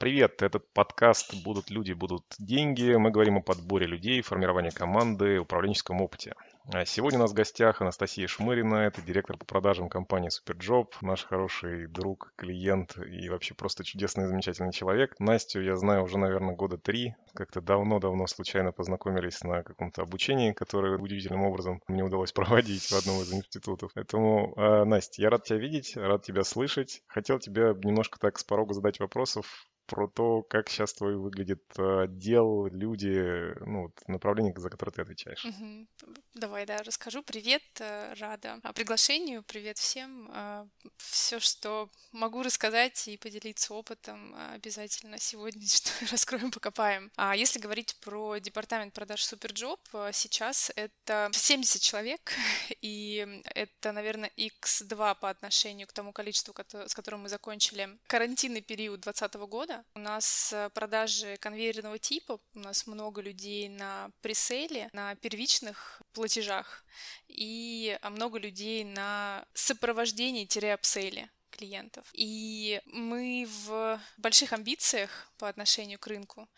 Привет, этот подкаст «Будут люди, будут деньги». Мы говорим о подборе людей, формировании команды, управленческом опыте. А сегодня у нас в гостях Анастасия Шмырина, это директор по продажам компании Superjob, наш хороший друг, клиент и вообще просто чудесный, замечательный человек. Настю я знаю уже, наверное, года три. Как-то давно-давно случайно познакомились на каком-то обучении, которое удивительным образом мне удалось проводить в одном из институтов. Поэтому, э, Настя, я рад тебя видеть, рад тебя слышать. Хотел тебе немножко так с порога задать вопросов про то, как сейчас твой выглядит э, отдел, люди, ну, направление, за которое ты отвечаешь. Угу. Давай, да, расскажу. Привет, э, рада приглашению, привет всем. Э, Все, что могу рассказать и поделиться опытом, обязательно сегодня что раскроем, покопаем. А если говорить про департамент продаж SuperJob, сейчас это 70 человек, и это, наверное, x2 по отношению к тому количеству, с которым мы закончили карантинный период 2020 года. У нас э, продажи конвейерного типа, у нас много людей на presale, на первичных платежах и а, много людей на сопровождении-апселе клиентов. И мы в больших амбициях по отношению к рынку.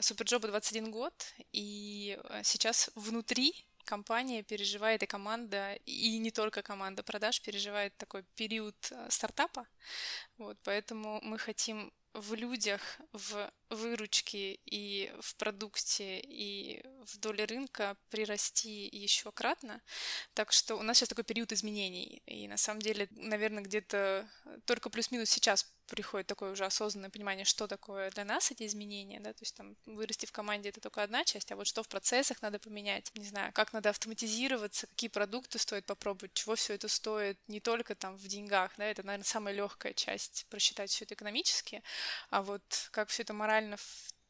Суперджоба 21 год, и э, сейчас внутри компания переживает, и команда, и не только команда продаж переживает такой период э, стартапа. Вот, поэтому мы хотим в людях, в выручке и в продукте и в доле рынка прирасти еще кратно. Так что у нас сейчас такой период изменений. И на самом деле, наверное, где-то только плюс-минус сейчас приходит такое уже осознанное понимание, что такое для нас эти изменения, да, то есть там вырасти в команде это только одна часть, а вот что в процессах надо поменять, не знаю, как надо автоматизироваться, какие продукты стоит попробовать, чего все это стоит, не только там в деньгах, да, это, наверное, самая легкая часть просчитать все это экономически, а вот как все это морально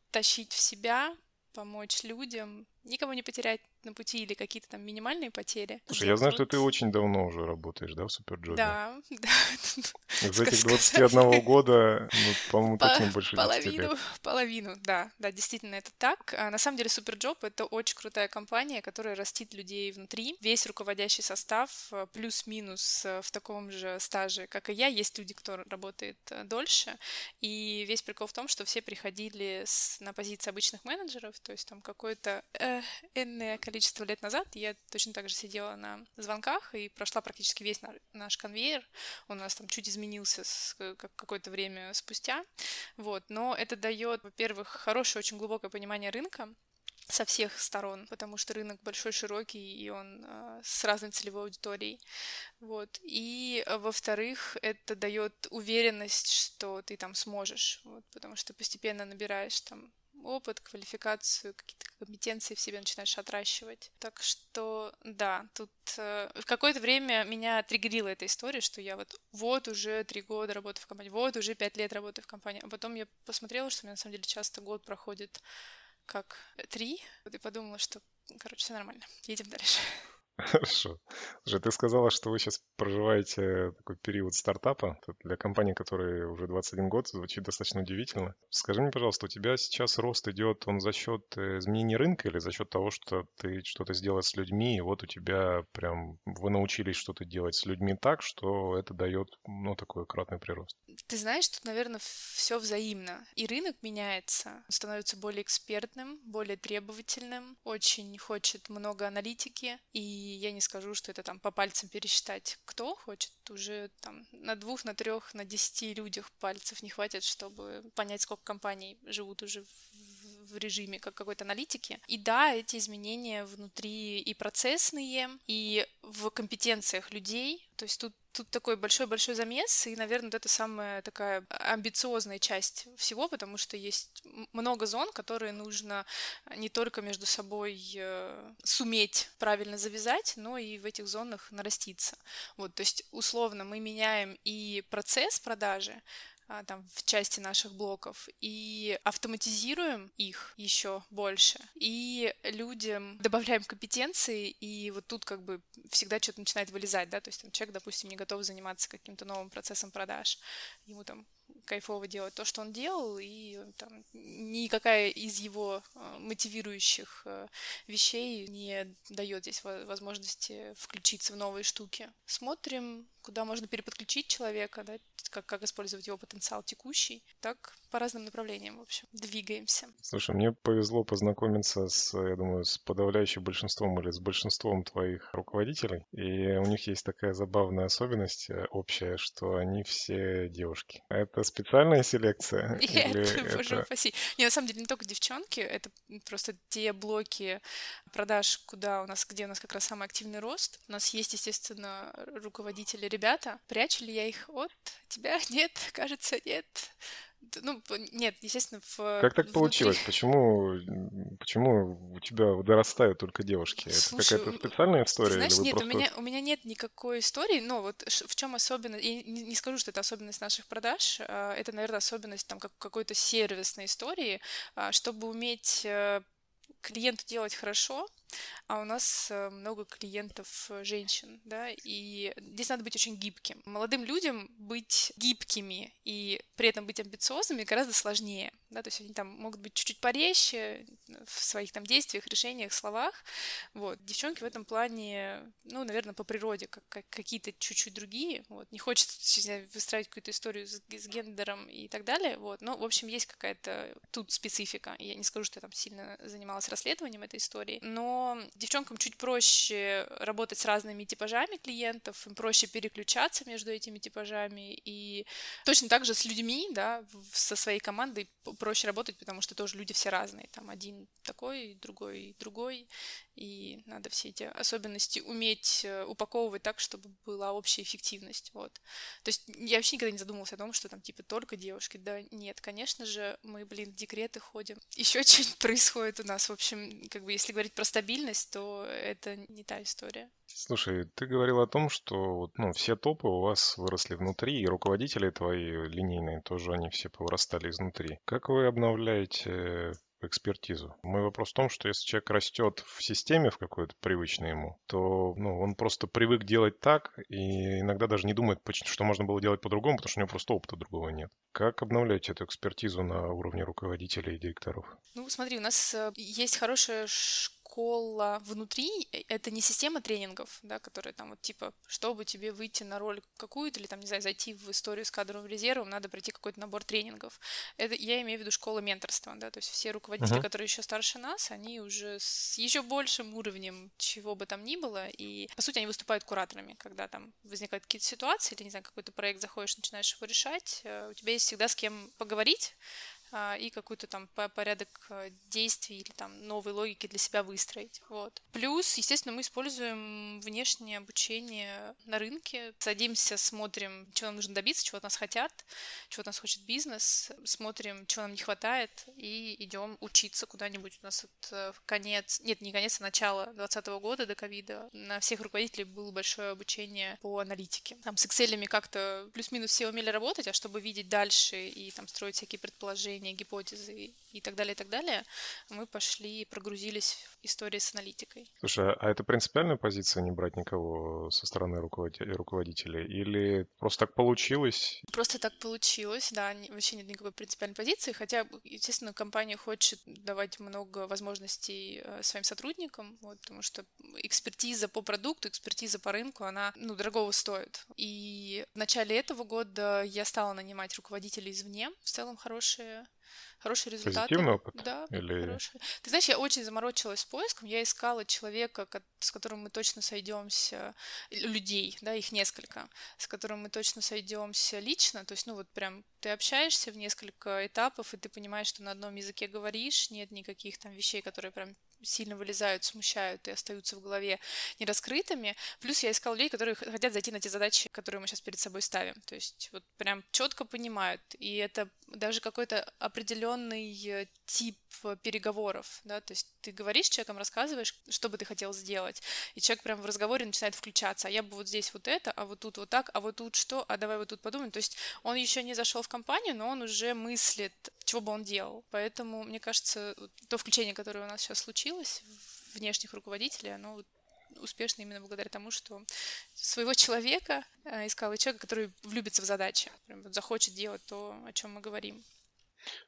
втащить в себя, помочь людям, никого не потерять на пути или какие-то там минимальные потери. Слушай, я знаю, что ты очень давно уже работаешь, да, в Суперджобе? Да, да. Из этих 21 года, ну, по-моему, точно больше Половину, половину, да, да, действительно это так. А, на самом деле SuperJob — это очень крутая компания, которая растит людей внутри. Весь руководящий состав а, плюс-минус а, в таком же стаже, как и я. Есть люди, кто работает дольше. И весь прикол в том, что все приходили с, на позиции обычных менеджеров, то есть там какое-то э, энное количество количество лет назад я точно так же сидела на звонках и прошла практически весь наш конвейер. Он у нас там чуть изменился какое-то время спустя. Вот. Но это дает, во-первых, хорошее, очень глубокое понимание рынка, со всех сторон, потому что рынок большой, широкий, и он э, с разной целевой аудиторией. Вот. И, во-вторых, это дает уверенность, что ты там сможешь, вот, потому что постепенно набираешь там опыт, квалификацию, какие-то компетенции в себе начинаешь отращивать. Так что, да, тут э, в какое-то время меня триггерила эта история, что я вот вот уже три года работаю в компании, вот уже пять лет работаю в компании. А потом я посмотрела, что у меня на самом деле часто год проходит как три, вот и подумала, что, короче, все нормально, едем дальше. Хорошо. Слушай, ты сказала, что вы сейчас проживаете такой период стартапа. Для компании, которой уже 21 год, звучит достаточно удивительно. Скажи мне, пожалуйста, у тебя сейчас рост идет, он за счет э, изменения рынка или за счет того, что ты что-то сделал с людьми, и вот у тебя прям вы научились что-то делать с людьми так, что это дает, ну, такой кратный прирост? Ты знаешь, тут, наверное, все взаимно. И рынок меняется, становится более экспертным, более требовательным, очень хочет много аналитики, и я не скажу, что это там по пальцам пересчитать. Кто хочет, уже там на двух, на трех, на десяти людях пальцев не хватит, чтобы понять, сколько компаний живут уже в, режиме как какой-то аналитики. И да, эти изменения внутри и процессные, и в компетенциях людей. То есть тут тут такой большой-большой замес, и, наверное, вот это самая такая амбициозная часть всего, потому что есть много зон, которые нужно не только между собой э, суметь правильно завязать, но и в этих зонах нараститься. Вот, то есть, условно, мы меняем и процесс продажи, там в части наших блоков и автоматизируем их еще больше и людям добавляем компетенции и вот тут как бы всегда что-то начинает вылезать да то есть там человек допустим не готов заниматься каким-то новым процессом продаж ему там кайфово делать то, что он делал, и там никакая из его э, мотивирующих э, вещей не дает здесь возможности включиться в новые штуки. Смотрим, куда можно переподключить человека, да, как, как использовать его потенциал текущий. Так, по разным направлениям, в общем, двигаемся. Слушай, мне повезло познакомиться с, я думаю, с подавляющим большинством или с большинством твоих руководителей. И у них есть такая забавная особенность э, общая, что они все девушки. Это специальная селекция? Нет, или боже это... упаси. Не, на самом деле, не только девчонки, это просто те блоки продаж, куда у нас, где у нас как раз самый активный рост. У нас есть, естественно, руководители ребята. Прячу ли я их от тебя? Нет, кажется, нет. Ну, нет, естественно, в... Как так внутри... получилось? Почему, почему у тебя дорастают только девушки? Слушай, Это какая-то специальная история? Ты знаешь, нет, просто... у, меня, у меня нет никакой истории, но вот в чем особенность, я не, не скажу, что это особенность наших продаж, а, это, наверное, особенность там как, какой-то сервисной истории, а, чтобы уметь э, клиенту делать хорошо, а у нас э, много клиентов э, женщин, да, и здесь надо быть очень гибким. Молодым людям быть гибкими и при этом быть амбициозными гораздо сложнее, да, то есть они там могут быть чуть-чуть порезче в своих там действиях, решениях, словах, вот. Девчонки в этом плане, ну, наверное, по природе как, как какие-то чуть-чуть другие, вот. Не хочется выстраивать какую-то историю с, с гендером и так далее, вот, но, в общем, есть какая-то тут специфика. Я не скажу, что я там сильно занималась расследованием этой истории, но девчонкам чуть проще работать с разными типажами клиентов, им проще переключаться между этими типажами, и точно так же с людьми, да, со своей командой проще работать, потому что тоже люди все разные, там один такой, другой другой, и надо все эти особенности уметь э, упаковывать так, чтобы была общая эффективность, вот. То есть я вообще никогда не задумывалась о том, что там типа только девушки, да нет, конечно же, мы, блин, в декреты ходим, еще что-нибудь происходит у нас, в общем, как бы если говорить про стабильность, то это не та история. Слушай, ты говорил о том, что ну, все топы у вас выросли внутри, и руководители твои линейные тоже, они все повырастали изнутри. Как вы обновляете экспертизу. Мой вопрос в том, что если человек растет в системе в какой-то привычной ему, то ну, он просто привык делать так и иногда даже не думает, что можно было делать по-другому, потому что у него просто опыта другого нет. Как обновлять эту экспертизу на уровне руководителей и директоров? Ну, смотри, у нас э, есть хорошая внутри э, это не система тренингов, да, которая там вот типа, чтобы тебе выйти на роль какую-то или там, не знаю, зайти в историю с кадровым резервом, надо пройти какой-то набор тренингов. Это я имею в виду школа менторства, да, то есть все руководители, uh-huh. которые еще старше нас, они уже с еще большим уровнем чего бы там ни было, и по сути они выступают кураторами, когда там возникают какие-то ситуации, или, не знаю, какой-то проект заходишь, начинаешь его решать, э, у тебя есть всегда с кем поговорить, и какой-то там порядок э, действий или там новой логики для себя выстроить. Вот. Плюс, естественно, мы используем внешнее обучение на рынке, садимся, смотрим, чего нам нужно добиться, чего от нас хотят, чего от нас хочет бизнес, смотрим, чего нам не хватает, и идем учиться куда-нибудь. У нас вот э, конец, нет, не конец, а начало 2020 года до ковида на всех руководителей было большое обучение по аналитике. Там с Excel как-то плюс-минус все умели работать, а чтобы видеть дальше и там строить всякие предположения, проверения гипотезы и так далее, и так далее, мы пошли и прогрузились в истории с аналитикой. Слушай, а это принципиальная позиция не брать никого со стороны руководителя? Или просто так получилось? Просто так получилось, да, вообще нет никакой принципиальной позиции, хотя, естественно, компания хочет давать много возможностей э, своим сотрудникам, вот, потому что экспертиза по продукту, экспертиза по рынку, она, ну, дорогого стоит. И в начале этого года я стала нанимать руководителей извне, в целом хорошие хорошие результаты. Позитивный опыт? Да, Или... хорошие. Ты знаешь, я очень заморочилась с поиском. Я искала человека, с которым мы точно сойдемся, людей, да, их несколько, с которым мы точно сойдемся лично. То есть, ну вот прям ты общаешься в несколько этапов, и ты понимаешь, что на одном языке говоришь, нет никаких там вещей, которые прям сильно вылезают, смущают и остаются в голове нераскрытыми. Плюс я искала людей, которые хотят зайти на те задачи, которые мы сейчас перед собой ставим. То есть вот прям четко понимают. И это даже какой-то определенный э, тип переговоров, да, то есть ты говоришь человеком, рассказываешь, что бы ты хотел сделать, и человек прям в разговоре начинает включаться, а я бы вот здесь вот это, а вот тут вот так, а вот тут что, а давай вот тут подумаем, то есть он еще не зашел в компанию, но он уже мыслит, чего бы он делал, поэтому, мне кажется, то включение, которое у нас сейчас случилось, внешних руководителей, оно успешны именно благодаря тому, что своего человека э, искал, и человека, который влюбится в задачи, вот захочет делать то, о чем мы говорим.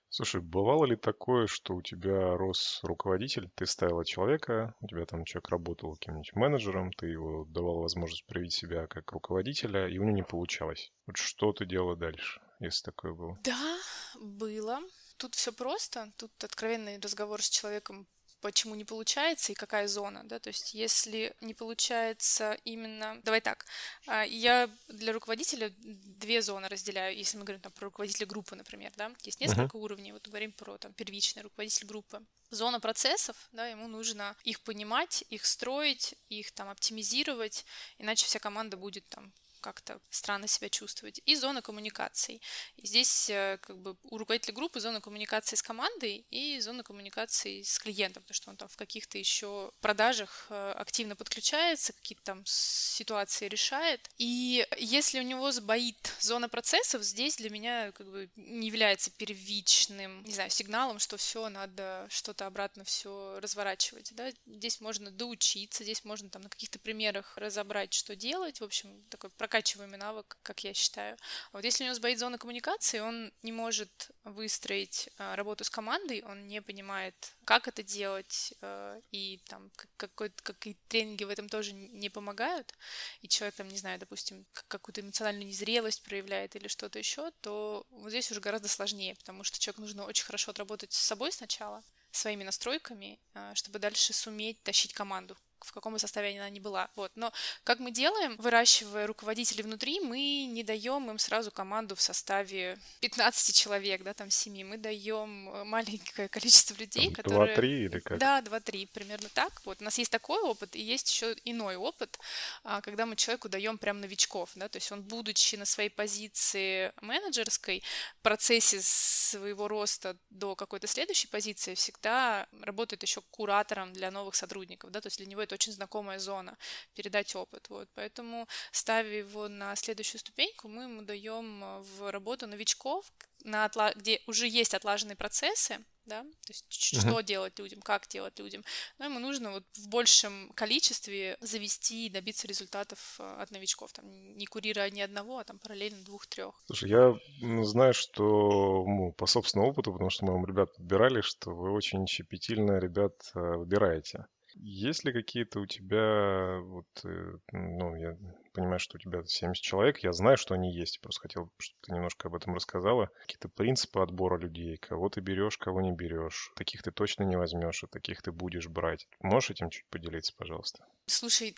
Слушай, бывало ли такое, что у тебя рос руководитель, ты ставила человека, у тебя там человек работал каким-нибудь менеджером, ты его давал возможность проявить себя как руководителя, и у него не получалось. Вот что ты делала дальше, если такое было? Да, было. Тут все просто. Тут откровенный разговор с человеком почему не получается и какая зона, да, то есть если не получается именно, давай так, а, я для руководителя две зоны разделяю, если мы говорим там про руководителя группы, например, да, есть несколько uh-huh. уровней, вот говорим про там первичный руководитель группы, зона процессов, да, ему нужно их понимать, их строить, их там оптимизировать, иначе вся команда будет там как-то странно себя чувствовать, и зона коммуникаций. И здесь э, как бы у руководителя группы зона коммуникации с командой и зона коммуникации с клиентом, потому что он там в каких-то еще продажах э, активно подключается, какие-то там ситуации решает. И если у него сбоит зона процессов, здесь для меня как бы не является первичным, не знаю, сигналом, что все, надо что-то обратно все разворачивать. Да? Здесь можно доучиться, здесь можно там на каких-то примерах разобрать, что делать. В общем, такой прокат прокачиваемый навык, как я считаю. А вот если у него сбоит зона коммуникации, он не может выстроить а, работу с командой, он не понимает, как это делать, а, и там какой какие тренинги в этом тоже не помогают, и человек там, не знаю, допустим, какую-то эмоциональную незрелость проявляет или что-то еще, то вот здесь уже гораздо сложнее, потому что человеку нужно очень хорошо отработать с собой сначала, своими настройками, чтобы дальше суметь тащить команду в каком бы состоянии она ни была. Вот. Но как мы делаем, выращивая руководителей внутри, мы не даем им сразу команду в составе 15 человек, да, там 7. Мы даем э, маленькое количество людей, там которые... 2-3 или как? Да, 2-3, примерно так. Вот. У нас есть такой опыт, и есть еще иной опыт, а, когда мы человеку даем прям новичков, да, то есть он, будучи на своей позиции менеджерской, в процессе своего роста до какой-то следующей позиции всегда работает еще куратором для новых сотрудников, да, то есть для него это очень знакомая зона, передать опыт. Вот. Поэтому, ставя его на следующую ступеньку, мы ему даем э, в работу новичков, на отла... где уже есть отлаженные процессы, да, то есть uh-huh. что делать людям, как делать людям. Но ему нужно вот в большем количестве завести и добиться результатов э, от новичков, там, не курируя ни одного, а там параллельно двух-трех. Слушай, я знаю, что ну, по собственному опыту, потому что мы вам ребят подбирали, что вы очень щепетильно ребят э, выбираете. Есть ли какие-то у тебя, вот, э, ну, я понимаю, что у тебя 70 человек, я знаю, что они есть, просто хотел, чтобы ты немножко об этом рассказала. Какие-то принципы отбора людей, кого ты берешь, кого не берешь. Таких ты точно не возьмешь, а таких ты будешь брать. Можешь этим чуть поделиться, пожалуйста? Слушай,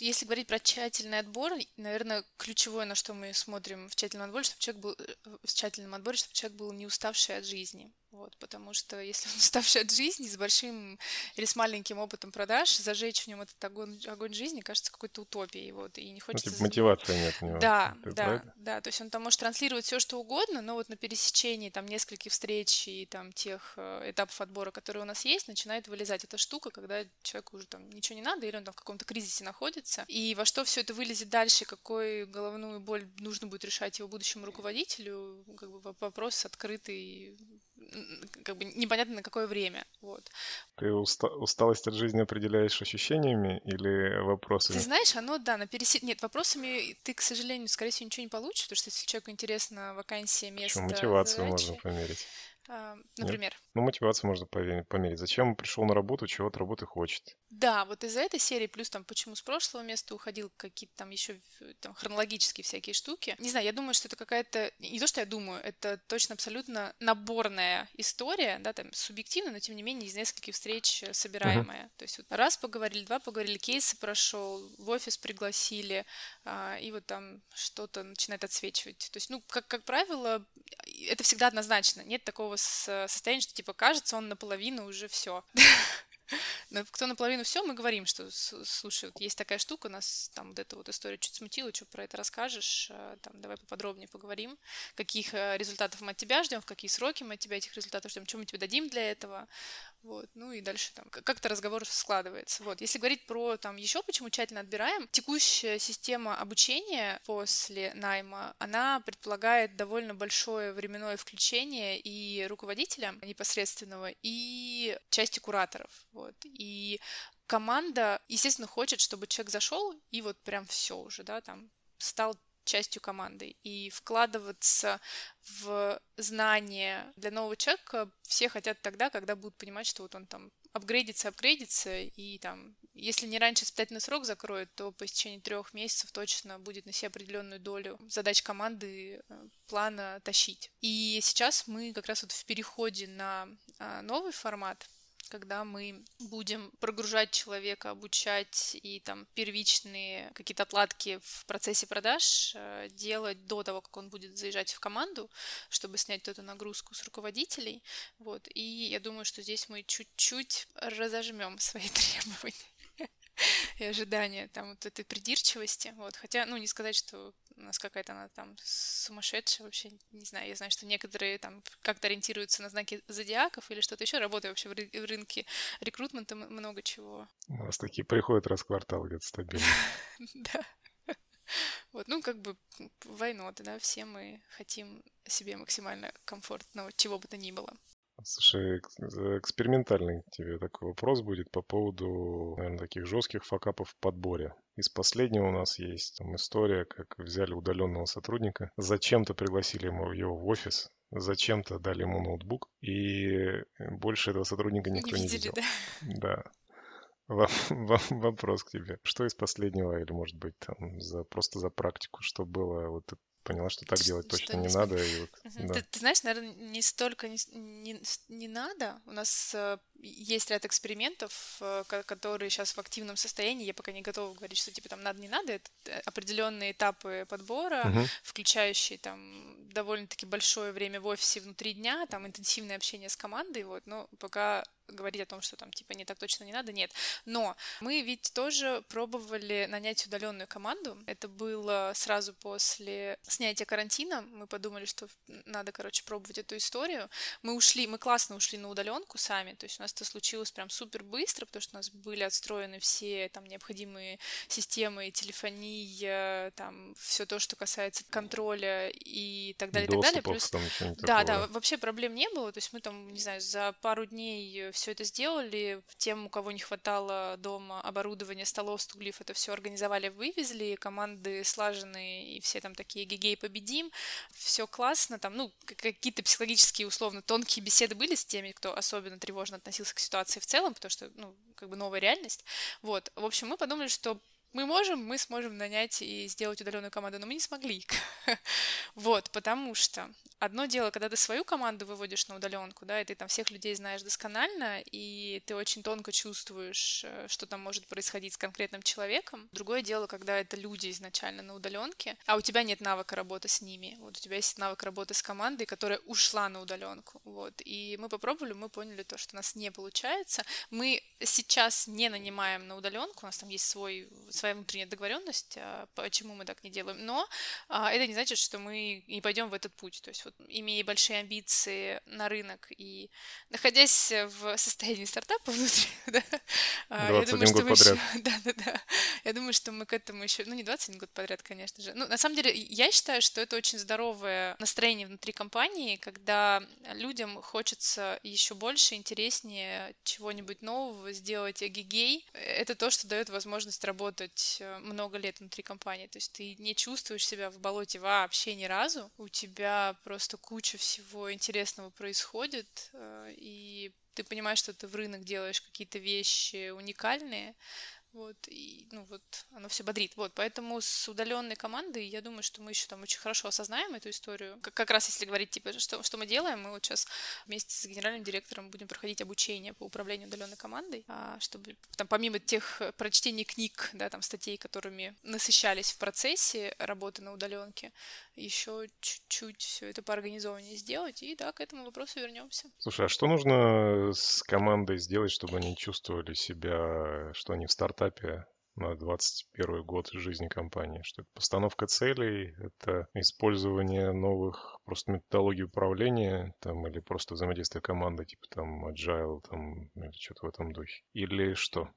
если говорить про тщательный отбор, наверное, ключевое, на что мы смотрим в тщательном отборе, чтобы человек был э, в тщательном отборе, чтобы человек был не уставший от жизни. Вот, потому что если он уставший от жизни, с большим или с маленьким опытом продаж, зажечь в нем этот огонь, огонь жизни кажется какой-то утопией. Вот, и не хочется... Ну, типа мотивации нет у него. Да, Ты да, правильно? да. То есть он там может транслировать все, что угодно, но вот на пересечении там нескольких встреч и там тех э, этапов отбора, которые у нас есть, начинает вылезать эта штука, когда человеку уже там ничего не надо, или он там в каком-то кризисе находится. И во что все это вылезет дальше, какой головную боль нужно будет решать его будущему руководителю, как бы вопрос открытый как бы непонятно на какое время. Вот. Ты уста- усталость от жизни определяешь ощущениями или вопросами? Ты знаешь, оно, да, на пересе... Нет, вопросами ты, к сожалению, скорее всего, ничего не получишь, потому что если человеку интересна вакансия, место, Почему? Мотивацию задачи, можно померить. А, например? Нет? Ну, мотивацию можно померить. Зачем он пришел на работу, чего от работы хочет? Да, вот из-за этой серии, плюс там, почему с прошлого места уходил, какие-то там еще там, хронологические всякие штуки. Не знаю, я думаю, что это какая-то... Не то, что я думаю, это точно абсолютно наборная история, да, там, субъективно, но тем не менее из нескольких встреч собираемая. Uh-huh. То есть вот раз поговорили, два поговорили, кейсы прошел, в офис пригласили, а, и вот там что-то начинает отсвечивать. То есть, ну, как, как правило, это всегда однозначно. Нет такого состояния, что типа кажется, он наполовину уже все. Но кто наполовину все, мы говорим, что слушай, вот есть такая штука, нас там вот эта вот история чуть смутила, что про это расскажешь, а, там давай поподробнее поговорим, каких э, результатов мы от тебя ждем, в какие сроки мы от тебя этих результатов ждем, что мы тебе дадим для этого. Вот, ну и дальше там как-то разговор складывается. Вот, если говорить про там еще почему тщательно отбираем, текущая система обучения после найма, она предполагает довольно большое временное включение и руководителя непосредственного, и части кураторов, вот, и команда, естественно, хочет, чтобы человек зашел и вот прям все уже, да, там стал частью команды. И вкладываться в знания для нового человека все хотят тогда, когда будут понимать, что вот он там апгрейдится, апгрейдится, и там, если не раньше испытательный срок закроет, то по истечении трех месяцев точно будет на себе определенную долю задач команды э, плана тащить. И сейчас мы как раз вот в переходе на а, новый формат, когда мы будем прогружать человека, обучать и там первичные какие-то отладки в процессе продаж э, делать до того, как он будет заезжать в команду, чтобы снять эту нагрузку с руководителей. Вот. И я думаю, что здесь мы чуть-чуть разожмем свои требования и ожидания там вот этой придирчивости. Вот. Хотя, ну, не сказать, что у нас какая-то она там сумасшедшая вообще, не знаю, я знаю, что некоторые там как-то ориентируются на знаки зодиаков или что-то еще, работаю вообще в, ры- в рынке рекрутмента много чего. У нас такие приходят раз в квартал где-то стабильно. Да. Вот, ну, как бы войноты, да, все мы хотим себе максимально комфортного, чего бы то ни было. Слушай, экспериментальный тебе такой вопрос будет по поводу, наверное, таких жестких факапов в подборе. Из последнего у нас есть там история, как взяли удаленного сотрудника, зачем-то пригласили ему его в офис, зачем-то дали ему ноутбук, и больше этого сотрудника никто не, видели, не видел. Да. да. Вопрос к тебе. Что из последнего, или может быть там за, просто за практику, что было вот поняла, что так делать точно не, не надо. И вот, угу. да. ты, ты знаешь, наверное, не столько не, не, не надо. У нас э, есть ряд экспериментов, э, которые сейчас в активном состоянии. Я пока не готова говорить, что типа там надо, не надо. Это э, определенные этапы подбора, угу. включающие там довольно-таки большое время в офисе внутри дня, там интенсивное общение с командой. Вот, но пока говорить о том, что там типа не так точно не надо, нет. Но мы ведь тоже пробовали нанять удаленную команду. Это было сразу после снятия карантина. Мы подумали, что надо, короче, пробовать эту историю. Мы ушли, мы классно ушли на удаленку сами. То есть у нас это случилось прям супер быстро, потому что у нас были отстроены все там необходимые системы, телефония, там все то, что касается контроля и так далее, и так далее. Плюс, да, да, вообще проблем не было. То есть мы там, не знаю, за пару дней все это сделали. Тем, у кого не хватало дома оборудования, столов, стульев, это все организовали, вывезли. Команды слаженные и все там такие гигей победим. Все классно. Там, ну, какие-то психологические, условно, тонкие беседы были с теми, кто особенно тревожно относился к ситуации в целом, потому что, ну, как бы новая реальность. Вот. В общем, мы подумали, что мы можем, мы сможем нанять и сделать удаленную команду, но мы не смогли. вот, потому что одно дело, когда ты свою команду выводишь на удаленку, да, и ты там всех людей знаешь досконально, и ты очень тонко чувствуешь, э, что там может происходить с конкретным человеком. Другое дело, когда это люди изначально на удаленке, а у тебя нет навыка работы с ними. Вот у тебя есть навык работы с командой, которая ушла на удаленку. Вот. И мы попробовали, мы поняли то, что у нас не получается. Мы сейчас не нанимаем на удаленку, у нас там есть свой своя внутренняя договоренность, а почему мы так не делаем. Но а, это не значит, что мы не пойдем в этот путь. То есть имея большие амбиции на рынок и находясь в состоянии стартапа внутри, да, а, я думаю, что мы подряд. еще, да, да, да, я думаю, что мы к этому еще, ну не 21 год подряд, конечно же. Ну на самом деле я считаю, что это очень здоровое настроение внутри компании, когда людям хочется еще больше, интереснее чего-нибудь нового сделать гигей. Это то, что дает возможность работать работать э, много лет внутри компании, то есть ты не чувствуешь себя в болоте вообще ни разу, у тебя просто куча всего интересного происходит, э, и ты понимаешь, что ты в рынок делаешь какие-то вещи уникальные, вот, и, ну, вот, оно все бодрит. Вот, поэтому с удаленной командой, я думаю, что мы еще там очень хорошо осознаем эту историю. Как, как раз если говорить, типа, что, что мы делаем, мы вот сейчас вместе с генеральным директором будем проходить обучение по управлению удаленной командой, а, чтобы там помимо тех прочтений книг, да, там статей, которыми насыщались в процессе работы на удаленке, еще чуть-чуть все это поорганизованнее сделать, и да, к этому вопросу вернемся. Слушай, а что нужно с командой сделать, чтобы они чувствовали себя, что они в стартапе на 21 год жизни компании? Что это постановка целей, это использование новых просто методологий управления там, или просто взаимодействие команды, типа там agile там, или что-то в этом духе? Или что?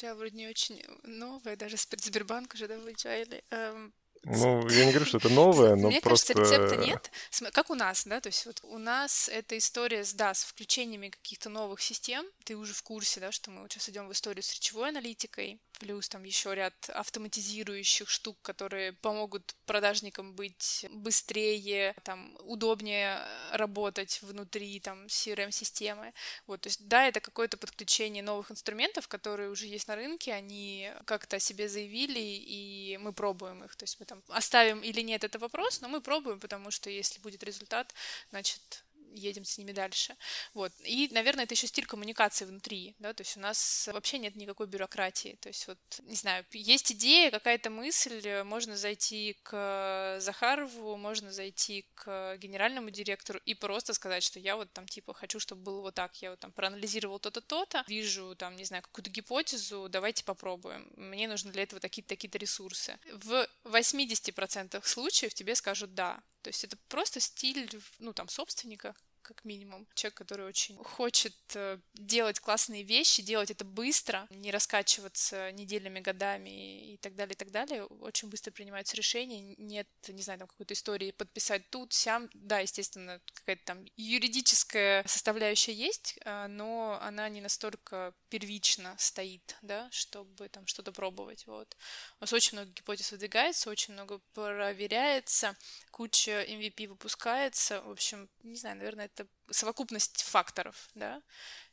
Я вроде не очень новая, даже Сбербанк уже, да, в agile. Эм, ну, я не говорю, что это новое, но Мне просто... кажется, рецепта нет. Как у нас, да, то есть вот у нас эта история с, да, с включениями каких-то новых систем, ты уже в курсе, да, что мы вот сейчас идем в историю с речевой аналитикой, плюс там еще ряд автоматизирующих штук, которые помогут продажникам быть быстрее, там, удобнее работать внутри там CRM-системы. Вот, то есть, да, это какое-то подключение новых инструментов, которые уже есть на рынке, они как-то о себе заявили, и мы пробуем их. То есть мы там оставим или нет, это вопрос, но мы пробуем, потому что если будет результат, значит, едем с ними дальше. Вот. И, наверное, это еще стиль коммуникации внутри, да, то есть у нас вообще нет никакой бюрократии. То есть вот, не знаю, есть идея, какая-то мысль, можно зайти к Захарову, можно зайти к генеральному директору и просто сказать, что я вот там типа хочу, чтобы было вот так, я вот там проанализировал то-то, то-то, вижу там, не знаю, какую-то гипотезу, давайте попробуем. Мне нужны для этого такие-то такие-то ресурсы. В 80% случаев тебе скажут да. То есть это просто стиль, ну, там, собственника, как минимум. Человек, который очень хочет э, делать классные вещи, делать это быстро, не раскачиваться неделями, годами и так далее, и так далее. Очень быстро принимаются решения. Нет, не знаю, там какой-то истории подписать тут, сям. Да, естественно, какая-то там юридическая составляющая есть, э, но она не настолько первично стоит, да, чтобы там что-то пробовать. Вот. У нас очень много гипотез выдвигается, очень много проверяется, куча MVP выпускается. В общем, не знаю, наверное, это совокупность факторов, да.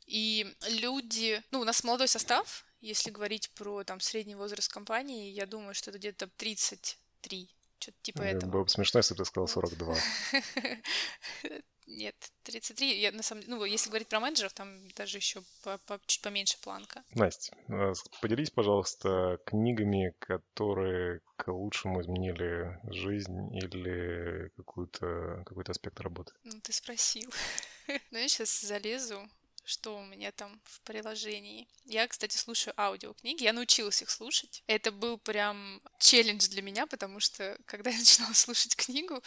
И люди, ну, у нас молодой состав, если говорить про там средний возраст компании, я думаю, что это где-то 33 что-то типа этого. Было бы смешно, если бы ты сказал 42. Нет, 33. Я, на самом деле, ну, если говорить про менеджеров, там даже еще по, по, чуть поменьше планка. Настя, э, поделись, пожалуйста, книгами, которые к лучшему изменили жизнь или какую-то, какой-то аспект работы. Ну, ты спросил. Ну, я сейчас залезу что у меня там в приложении. Я, кстати, слушаю аудиокниги, я научилась их слушать. Это был прям челлендж для меня, потому что, когда я начинала слушать книгу,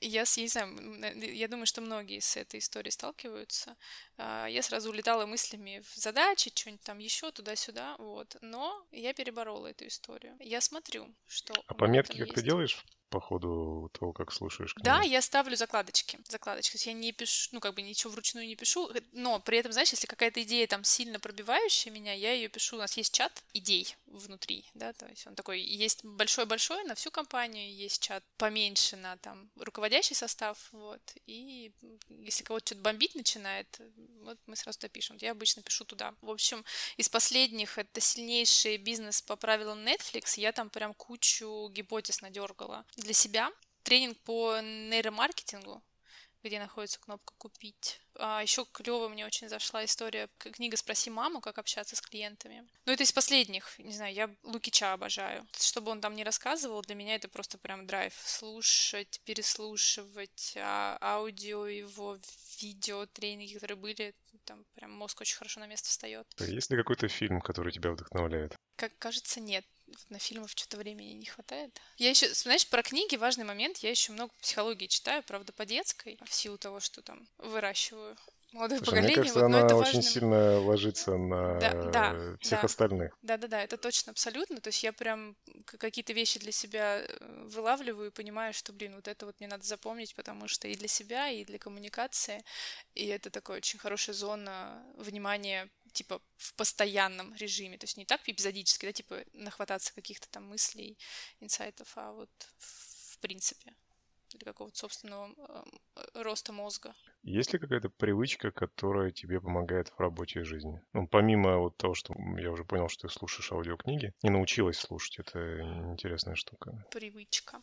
я, я не знаю, я думаю, что многие с этой историей сталкиваются. А, я сразу улетала мыслями в задачи, что-нибудь там еще туда-сюда, вот. Но я переборола эту историю. Я смотрю, что... А пометки как есть. ты делаешь по ходу того, как слушаешь книгу? Да, я ставлю закладочки. Закладочки. То есть я не пишу, ну, как бы ничего вручную не пишу, э, но при этом, знаешь, если какая-то идея там сильно пробивающая меня, я ее пишу. У нас есть чат идей внутри, да, то есть он такой, есть большой-большой на всю компанию, есть чат поменьше на там руководящий состав, вот, и если кого-то что-то бомбить начинает, вот мы сразу туда пишем. Я обычно пишу туда. В общем, из последних это сильнейший бизнес по правилам Netflix, я там прям кучу гипотез надергала для себя тренинг по нейромаркетингу, где находится кнопка «Купить». А еще клево мне очень зашла история, книга «Спроси маму, как общаться с клиентами». Ну, это из последних, не знаю, я Лукича обожаю. Чтобы он там не рассказывал, для меня это просто прям драйв. Слушать, переслушивать а, аудио его, видео, тренинги, которые были, там прям мозг очень хорошо на место встает. Есть ли какой-то фильм, который тебя вдохновляет? Как кажется, нет. Вот на фильмов что-то времени не хватает. Я еще, знаешь, про книги важный момент. Я еще много психологии читаю, правда, по детской, в силу того, что там выращиваю молодое Слушай, поколение. Мне кажется, вот, она это очень важно. сильно ложится на да, да, всех да. остальных. Да-да-да, это точно, абсолютно. То есть я прям какие-то вещи для себя э, вылавливаю и понимаю, что, блин, вот это вот мне надо запомнить, потому что и для себя, и для коммуникации. И это такая очень хорошая зона внимания типа в постоянном режиме, то есть не так эпизодически, да, типа нахвататься каких-то там мыслей, инсайтов, а вот в принципе для какого-то собственного э, роста мозга. Есть ли какая-то привычка, которая тебе помогает в работе и жизни? Ну, помимо вот того, что я уже понял, что ты слушаешь аудиокниги, не научилась слушать, это интересная штука. Привычка.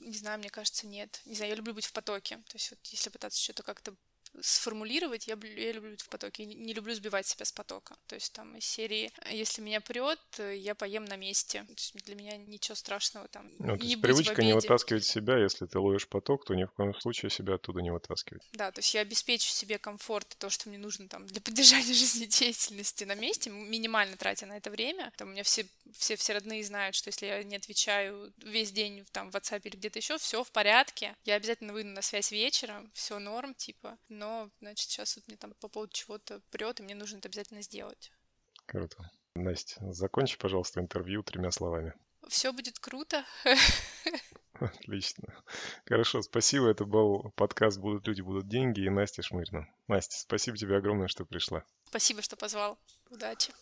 Не знаю, мне кажется, нет. Не знаю, я люблю быть в потоке. То есть вот если пытаться что-то как-то сформулировать, я, я люблю в потоке, не люблю сбивать себя с потока. То есть там из серии, если меня прет, я поем на месте. То есть для меня ничего страшного там Ну, то не есть привычка не вытаскивать себя, если ты ловишь поток, то ни в коем случае себя оттуда не вытаскивать. Да, то есть я обеспечу себе комфорт, то, что мне нужно там для поддержания жизнедеятельности на месте, минимально тратя на это время. Там у меня все, все, все родные знают, что если я не отвечаю весь день там в WhatsApp или где-то еще, все в порядке. Я обязательно выйду на связь вечером, все норм, типа. Но, значит, сейчас вот мне там по поводу чего-то прет, и мне нужно это обязательно сделать. Круто. Настя, закончи, пожалуйста, интервью тремя словами. Все будет круто. Отлично. Хорошо, спасибо. Это был подкаст «Будут люди, будут деньги» и Настя Шмырина. Настя, спасибо тебе огромное, что пришла. Спасибо, что позвал. Удачи.